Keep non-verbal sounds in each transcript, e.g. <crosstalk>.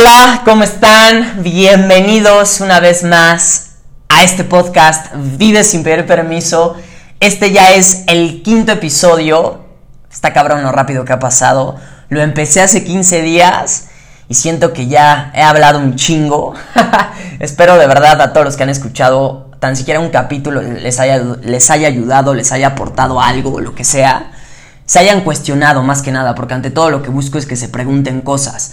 Hola, ¿cómo están? Bienvenidos una vez más a este podcast Vive sin pedir permiso. Este ya es el quinto episodio. Está cabrón lo rápido que ha pasado. Lo empecé hace 15 días y siento que ya he hablado un chingo. <laughs> Espero de verdad a todos los que han escuchado tan siquiera un capítulo les haya, les haya ayudado, les haya aportado algo, lo que sea. Se hayan cuestionado más que nada, porque ante todo lo que busco es que se pregunten cosas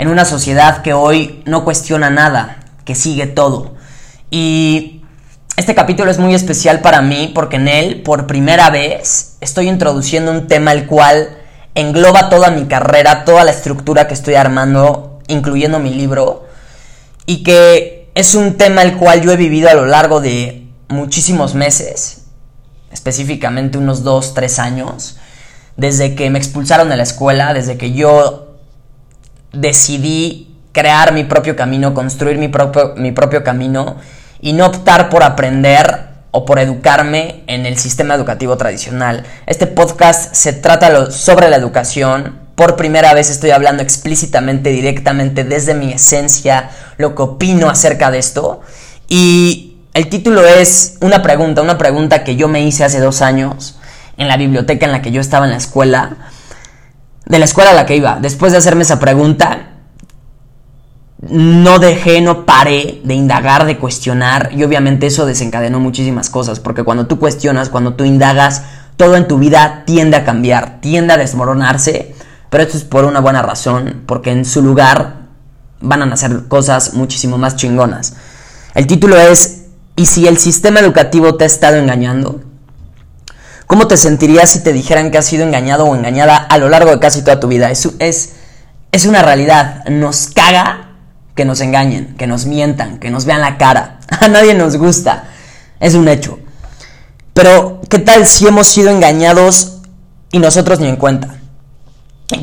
en una sociedad que hoy no cuestiona nada, que sigue todo. Y este capítulo es muy especial para mí porque en él, por primera vez, estoy introduciendo un tema el cual engloba toda mi carrera, toda la estructura que estoy armando, incluyendo mi libro, y que es un tema el cual yo he vivido a lo largo de muchísimos meses, específicamente unos 2, 3 años, desde que me expulsaron de la escuela, desde que yo decidí crear mi propio camino, construir mi propio, mi propio camino y no optar por aprender o por educarme en el sistema educativo tradicional. Este podcast se trata sobre la educación. Por primera vez estoy hablando explícitamente, directamente, desde mi esencia, lo que opino acerca de esto. Y el título es una pregunta, una pregunta que yo me hice hace dos años en la biblioteca en la que yo estaba en la escuela de la escuela a la que iba, después de hacerme esa pregunta, no dejé, no paré de indagar, de cuestionar y obviamente eso desencadenó muchísimas cosas, porque cuando tú cuestionas, cuando tú indagas, todo en tu vida tiende a cambiar, tiende a desmoronarse, pero esto es por una buena razón, porque en su lugar van a nacer cosas muchísimo más chingonas. El título es ¿Y si el sistema educativo te ha estado engañando? ¿Cómo te sentirías si te dijeran que has sido engañado o engañada a lo largo de casi toda tu vida? Es, es, es una realidad. Nos caga que nos engañen, que nos mientan, que nos vean la cara. <laughs> A nadie nos gusta. Es un hecho. Pero, ¿qué tal si hemos sido engañados y nosotros ni en cuenta?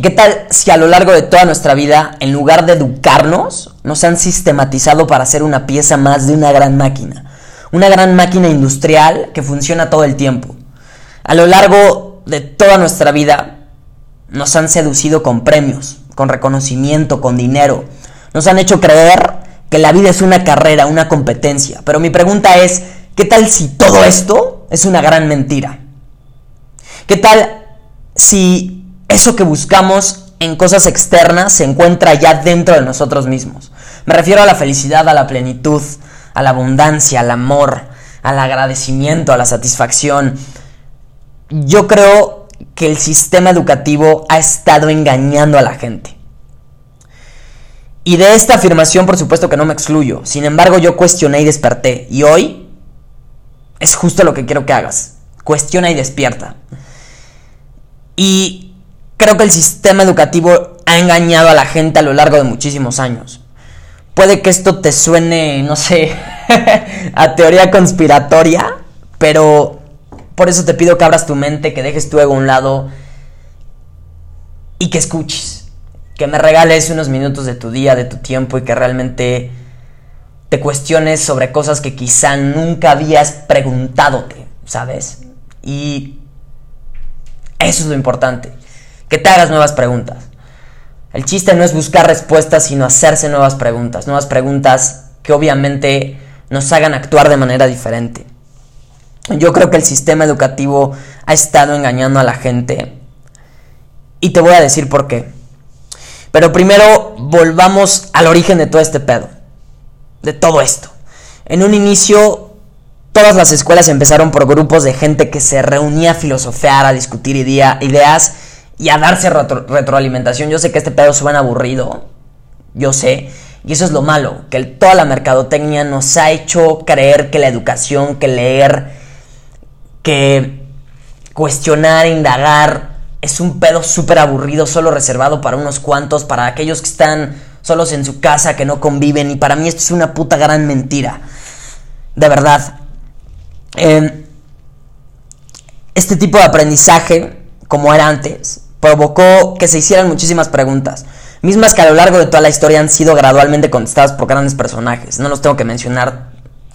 ¿Qué tal si a lo largo de toda nuestra vida, en lugar de educarnos, nos han sistematizado para ser una pieza más de una gran máquina? Una gran máquina industrial que funciona todo el tiempo. A lo largo de toda nuestra vida nos han seducido con premios, con reconocimiento, con dinero. Nos han hecho creer que la vida es una carrera, una competencia. Pero mi pregunta es, ¿qué tal si todo esto es una gran mentira? ¿Qué tal si eso que buscamos en cosas externas se encuentra ya dentro de nosotros mismos? Me refiero a la felicidad, a la plenitud, a la abundancia, al amor, al agradecimiento, a la satisfacción, yo creo que el sistema educativo ha estado engañando a la gente. Y de esta afirmación, por supuesto que no me excluyo. Sin embargo, yo cuestioné y desperté. Y hoy es justo lo que quiero que hagas. Cuestiona y despierta. Y creo que el sistema educativo ha engañado a la gente a lo largo de muchísimos años. Puede que esto te suene, no sé, <laughs> a teoría conspiratoria, pero por eso te pido que abras tu mente, que dejes tu ego a un lado y que escuches. Que me regales unos minutos de tu día, de tu tiempo y que realmente te cuestiones sobre cosas que quizá nunca habías preguntándote, ¿sabes? Y eso es lo importante, que te hagas nuevas preguntas. El chiste no es buscar respuestas, sino hacerse nuevas preguntas, nuevas preguntas que obviamente nos hagan actuar de manera diferente. Yo creo que el sistema educativo ha estado engañando a la gente. Y te voy a decir por qué. Pero primero volvamos al origen de todo este pedo. De todo esto. En un inicio, todas las escuelas empezaron por grupos de gente que se reunía a filosofear, a discutir ideas y a darse retroalimentación. Yo sé que este pedo suena aburrido. Yo sé. Y eso es lo malo, que toda la mercadotecnia nos ha hecho creer que la educación, que leer, que cuestionar, indagar, es un pedo súper aburrido, solo reservado para unos cuantos, para aquellos que están solos en su casa, que no conviven, y para mí esto es una puta gran mentira. De verdad. Em, este tipo de aprendizaje, como era antes, provocó que se hicieran muchísimas preguntas, mismas que a lo largo de toda la historia han sido gradualmente contestadas por grandes personajes. No los tengo que mencionar,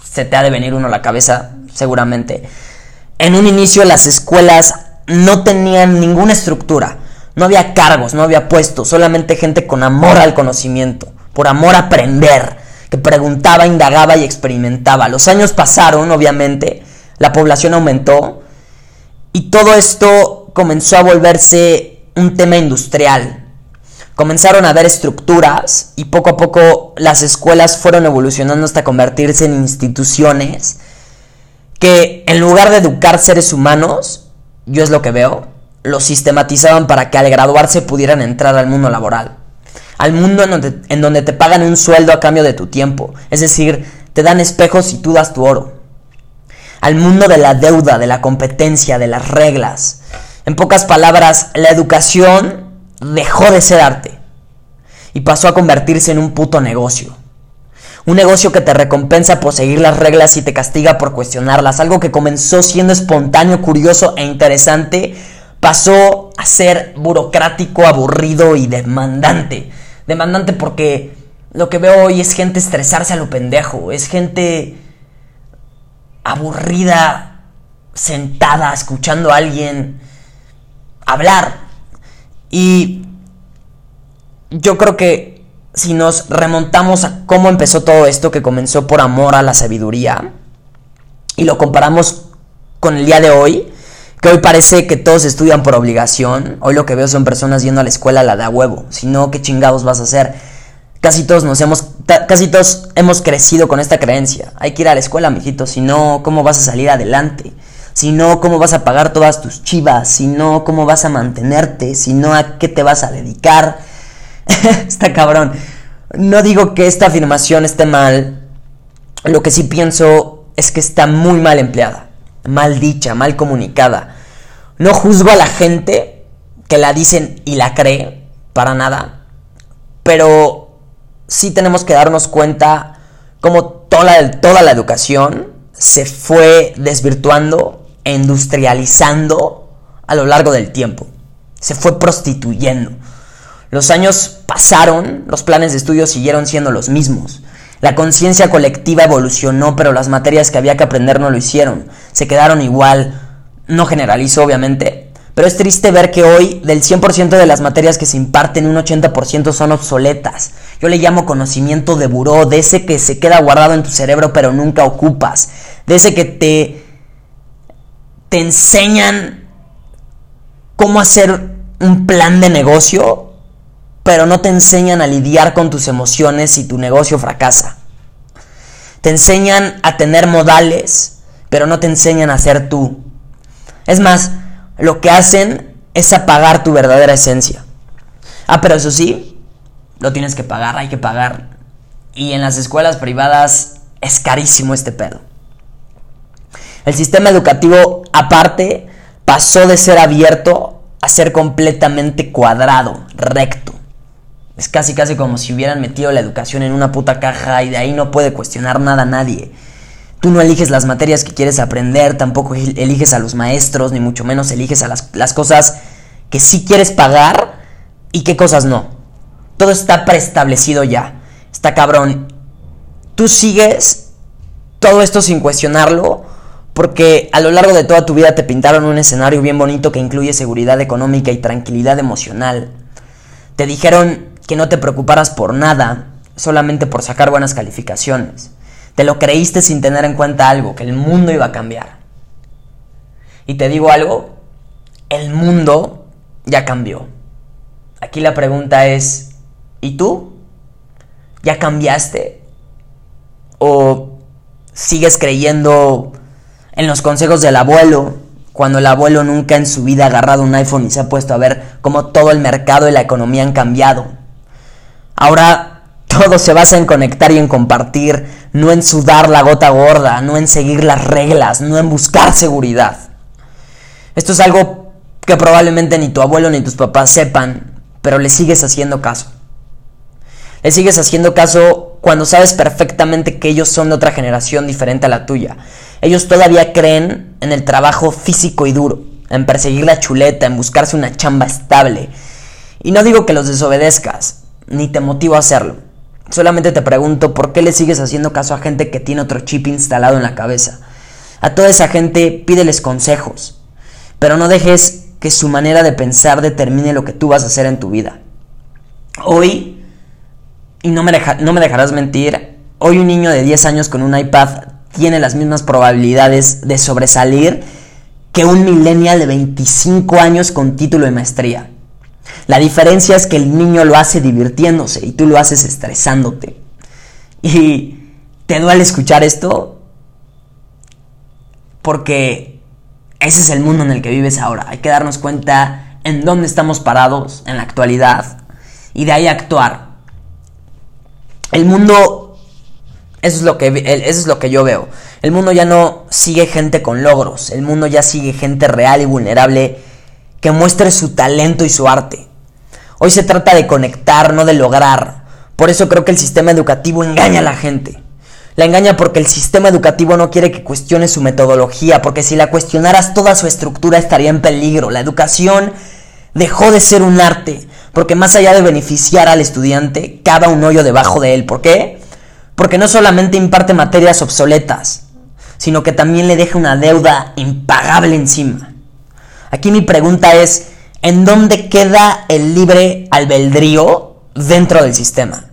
se te ha de venir uno a la cabeza, seguramente. En un inicio las escuelas no tenían ninguna estructura, no había cargos, no había puestos, solamente gente con amor al conocimiento, por amor a aprender, que preguntaba, indagaba y experimentaba. Los años pasaron, obviamente, la población aumentó y todo esto comenzó a volverse un tema industrial. Comenzaron a haber estructuras y poco a poco las escuelas fueron evolucionando hasta convertirse en instituciones que en lugar de educar seres humanos, yo es lo que veo, los sistematizaban para que al graduarse pudieran entrar al mundo laboral. Al mundo en donde, en donde te pagan un sueldo a cambio de tu tiempo. Es decir, te dan espejos y tú das tu oro. Al mundo de la deuda, de la competencia, de las reglas. En pocas palabras, la educación dejó de ser arte y pasó a convertirse en un puto negocio. Un negocio que te recompensa por seguir las reglas y te castiga por cuestionarlas. Algo que comenzó siendo espontáneo, curioso e interesante, pasó a ser burocrático, aburrido y demandante. Demandante porque lo que veo hoy es gente estresarse a lo pendejo. Es gente aburrida, sentada, escuchando a alguien hablar. Y yo creo que si nos remontamos a cómo empezó todo esto, que comenzó por amor a la sabiduría, y lo comparamos con el día de hoy, que hoy parece que todos estudian por obligación, hoy lo que veo son personas yendo a la escuela la da huevo, si no, ¿qué chingados vas a hacer? Casi todos nos hemos, casi todos hemos crecido con esta creencia. Hay que ir a la escuela, mijito, si no, ¿cómo vas a salir adelante? Si no, ¿cómo vas a pagar todas tus chivas? Si no, ¿cómo vas a mantenerte? Si no, ¿a qué te vas a dedicar? <laughs> está cabrón. No digo que esta afirmación esté mal. Lo que sí pienso es que está muy mal empleada. Mal dicha, mal comunicada. No juzgo a la gente que la dicen y la cree. Para nada. Pero sí tenemos que darnos cuenta cómo toda, toda la educación se fue desvirtuando e industrializando a lo largo del tiempo. Se fue prostituyendo. Los años pasaron, los planes de estudio siguieron siendo los mismos. La conciencia colectiva evolucionó, pero las materias que había que aprender no lo hicieron. Se quedaron igual. No generalizo, obviamente. Pero es triste ver que hoy del 100% de las materias que se imparten, un 80% son obsoletas. Yo le llamo conocimiento de buró, de ese que se queda guardado en tu cerebro pero nunca ocupas. De ese que te, te enseñan cómo hacer un plan de negocio pero no te enseñan a lidiar con tus emociones si tu negocio fracasa. Te enseñan a tener modales, pero no te enseñan a ser tú. Es más, lo que hacen es apagar tu verdadera esencia. Ah, pero eso sí, lo tienes que pagar, hay que pagar. Y en las escuelas privadas es carísimo este pedo. El sistema educativo, aparte, pasó de ser abierto a ser completamente cuadrado, recto. Es casi casi como si hubieran metido la educación en una puta caja y de ahí no puede cuestionar nada a nadie. Tú no eliges las materias que quieres aprender, tampoco eliges a los maestros, ni mucho menos eliges a las, las cosas que sí quieres pagar y qué cosas no. Todo está preestablecido ya. Está cabrón. Tú sigues todo esto sin cuestionarlo porque a lo largo de toda tu vida te pintaron un escenario bien bonito que incluye seguridad económica y tranquilidad emocional. Te dijeron que no te preocuparas por nada, solamente por sacar buenas calificaciones. Te lo creíste sin tener en cuenta algo, que el mundo iba a cambiar. Y te digo algo, el mundo ya cambió. Aquí la pregunta es, ¿y tú? ¿Ya cambiaste? ¿O sigues creyendo en los consejos del abuelo cuando el abuelo nunca en su vida ha agarrado un iPhone y se ha puesto a ver cómo todo el mercado y la economía han cambiado? Ahora todo se basa en conectar y en compartir, no en sudar la gota gorda, no en seguir las reglas, no en buscar seguridad. Esto es algo que probablemente ni tu abuelo ni tus papás sepan, pero le sigues haciendo caso. Le sigues haciendo caso cuando sabes perfectamente que ellos son de otra generación diferente a la tuya. Ellos todavía creen en el trabajo físico y duro, en perseguir la chuleta, en buscarse una chamba estable. Y no digo que los desobedezcas, ni te motivo a hacerlo. Solamente te pregunto por qué le sigues haciendo caso a gente que tiene otro chip instalado en la cabeza. A toda esa gente pídeles consejos, pero no dejes que su manera de pensar determine lo que tú vas a hacer en tu vida. Hoy y no me, dejarás mentir, hoy un niño de 10 años con un iPad tiene las mismas probabilidades de sobresalir que un millennial de 25 años con título de maestría. La diferencia es que el niño lo hace divirtiéndose y tú lo haces estresándote. Y te duele escuchar esto porque ese es el mundo en el que vives ahora. Hay que darnos cuenta en dónde estamos parados en la actualidad y de ahí actuar. El mundo, eso es lo que, eso es lo que yo veo. El mundo ya no sigue gente con logros, el mundo ya sigue gente real y vulnerable que muestre su talento y su arte. Hoy se trata de conectar, no de lograr. Por eso creo que el sistema educativo engaña a la gente. La engaña porque el sistema educativo no quiere que cuestione su metodología, porque si la cuestionaras toda su estructura estaría en peligro. La educación dejó de ser un arte, porque más allá de beneficiar al estudiante, cava un hoyo debajo de él. ¿Por qué? Porque no solamente imparte materias obsoletas, sino que también le deja una deuda impagable encima. Aquí mi pregunta es, ¿en dónde queda el libre albedrío dentro del sistema?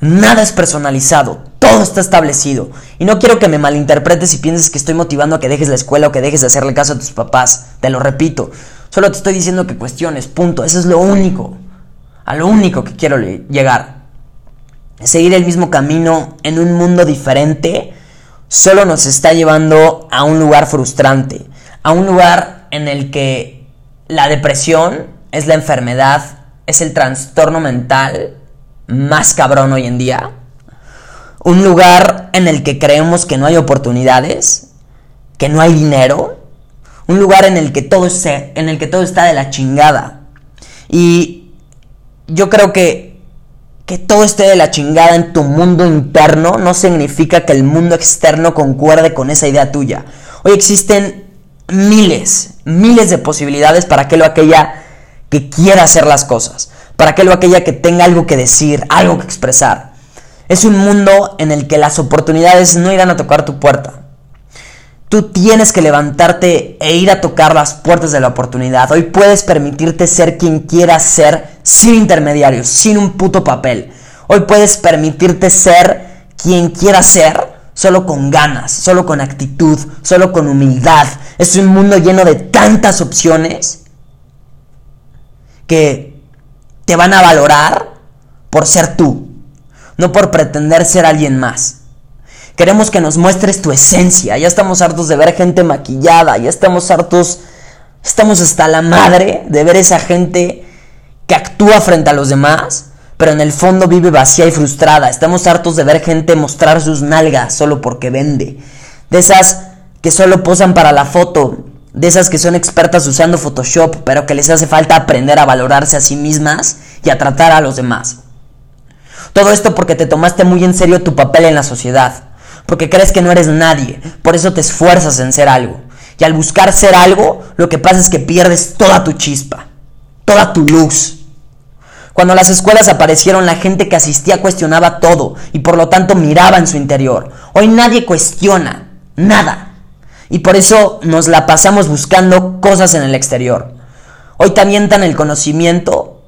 Nada es personalizado, todo está establecido. Y no quiero que me malinterpretes y pienses que estoy motivando a que dejes la escuela o que dejes de hacerle caso a tus papás. Te lo repito, solo te estoy diciendo que cuestiones, punto. Eso es lo único, a lo único que quiero llegar. Seguir el mismo camino en un mundo diferente solo nos está llevando a un lugar frustrante, a un lugar en el que la depresión es la enfermedad, es el trastorno mental más cabrón hoy en día. Un lugar en el que creemos que no hay oportunidades, que no hay dinero, un lugar en el que todo, en el que todo está de la chingada. Y yo creo que que todo esté de la chingada en tu mundo interno no significa que el mundo externo concuerde con esa idea tuya. Hoy existen miles, miles de posibilidades para aquello aquella que quiera hacer las cosas, para aquello aquella que tenga algo que decir, algo que expresar. Es un mundo en el que las oportunidades no irán a tocar tu puerta. Tú tienes que levantarte e ir a tocar las puertas de la oportunidad. Hoy puedes permitirte ser quien quieras ser sin intermediarios, sin un puto papel. Hoy puedes permitirte ser quien quieras ser solo con ganas, solo con actitud, solo con humildad. Es un mundo lleno de tantas opciones que te van a valorar por ser tú, no por pretender ser alguien más. Queremos que nos muestres tu esencia. Ya estamos hartos de ver gente maquillada. Ya estamos hartos. Estamos hasta la madre de ver esa gente que actúa frente a los demás, pero en el fondo vive vacía y frustrada. Estamos hartos de ver gente mostrar sus nalgas solo porque vende. De esas que solo posan para la foto. De esas que son expertas usando Photoshop, pero que les hace falta aprender a valorarse a sí mismas y a tratar a los demás. Todo esto porque te tomaste muy en serio tu papel en la sociedad porque crees que no eres nadie, por eso te esfuerzas en ser algo. Y al buscar ser algo, lo que pasa es que pierdes toda tu chispa, toda tu luz. Cuando las escuelas aparecieron, la gente que asistía cuestionaba todo y por lo tanto miraba en su interior. Hoy nadie cuestiona, nada. Y por eso nos la pasamos buscando cosas en el exterior. Hoy te avientan el conocimiento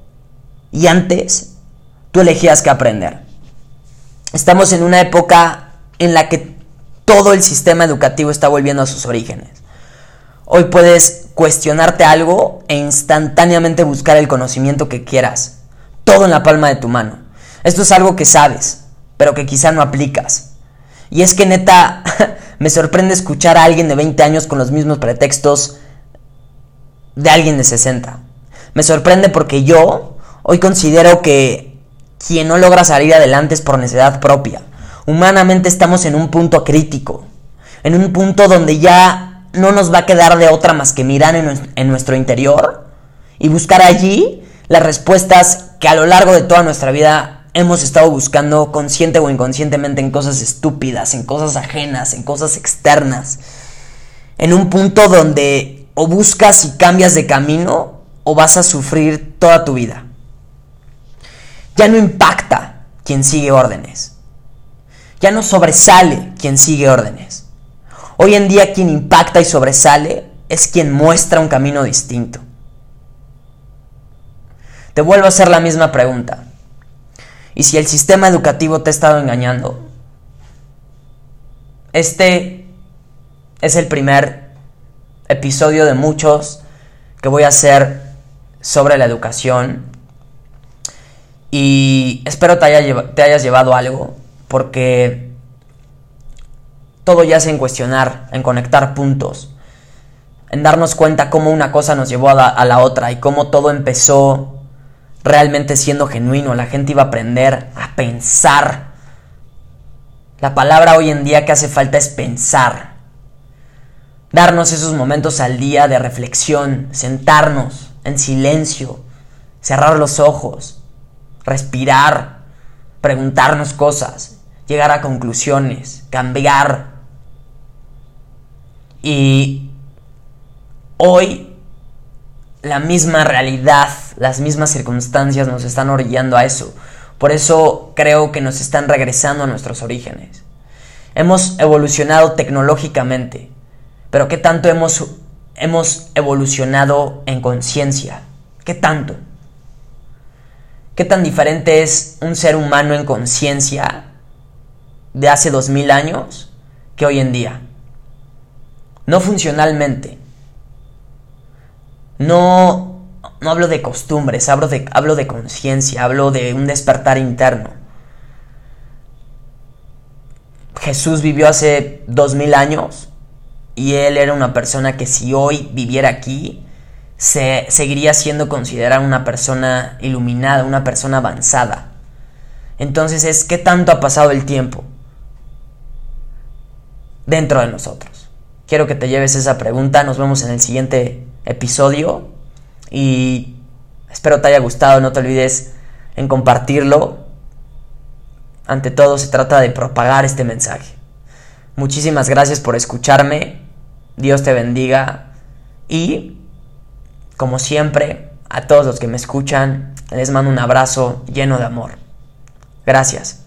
y antes tú elegías que aprender. Estamos en una época en la que todo el sistema educativo está volviendo a sus orígenes. Hoy puedes cuestionarte algo e instantáneamente buscar el conocimiento que quieras. Todo en la palma de tu mano. Esto es algo que sabes, pero que quizá no aplicas. Y es que neta, <laughs> me sorprende escuchar a alguien de 20 años con los mismos pretextos de alguien de 60. Me sorprende porque yo hoy considero que quien no logra salir adelante es por necesidad propia humanamente estamos en un punto crítico, en un punto donde ya no nos va a quedar de otra más que mirar en, nuestro interior y buscar allí las respuestas que a lo largo de toda nuestra vida hemos estado buscando consciente o inconscientemente en cosas estúpidas, en cosas ajenas, en cosas externas. En un punto donde o buscas y cambias de camino o vas a sufrir toda tu vida. Ya no impacta quien sigue órdenes. Ya no sobresale quien sigue órdenes. Hoy en día quien impacta y sobresale es quien muestra un camino distinto. Te vuelvo a hacer la misma pregunta. Y si el sistema educativo te ha estado engañando, este es el primer episodio de muchos que voy a hacer sobre la educación. Y espero te, te hayas llevado algo, porque todo yace en cuestionar, en conectar puntos, en darnos cuenta cómo una cosa nos llevó a la otra y cómo todo empezó realmente siendo genuino. La gente iba a aprender a pensar. La palabra hoy en día que hace falta es pensar. Darnos esos momentos al día de reflexión, sentarnos en silencio, cerrar los ojos, respirar, preguntarnos cosas, llegar a conclusiones, cambiar y hoy la misma realidad, las mismas circunstancias nos están orillando a eso. Por eso creo que nos están regresando a nuestros orígenes. Hemos evolucionado tecnológicamente, pero ¿qué tanto hemos, hemos evolucionado en conciencia? ¿Qué tanto? ¿Qué tan diferente es un ser humano en conciencia de hace dos mil años que hoy en día? no funcionalmente. No, no hablo de costumbres, hablo de, hablo de conciencia, hablo de un despertar interno. Jesús vivió hace dos mil años y él era una persona que si hoy viviera aquí, se, seguiría siendo considerada una persona iluminada, una persona avanzada. Entonces es qué tanto ha pasado el tiempo dentro de nosotros. Quiero que te lleves esa pregunta. Nos vemos en el siguiente episodio. Y espero te haya gustado. No te olvides en compartirlo. Ante todo se trata de propagar este mensaje. Muchísimas gracias por escucharme. Dios te bendiga. Y, como siempre, a todos los que me escuchan, les mando un abrazo lleno de amor. Gracias.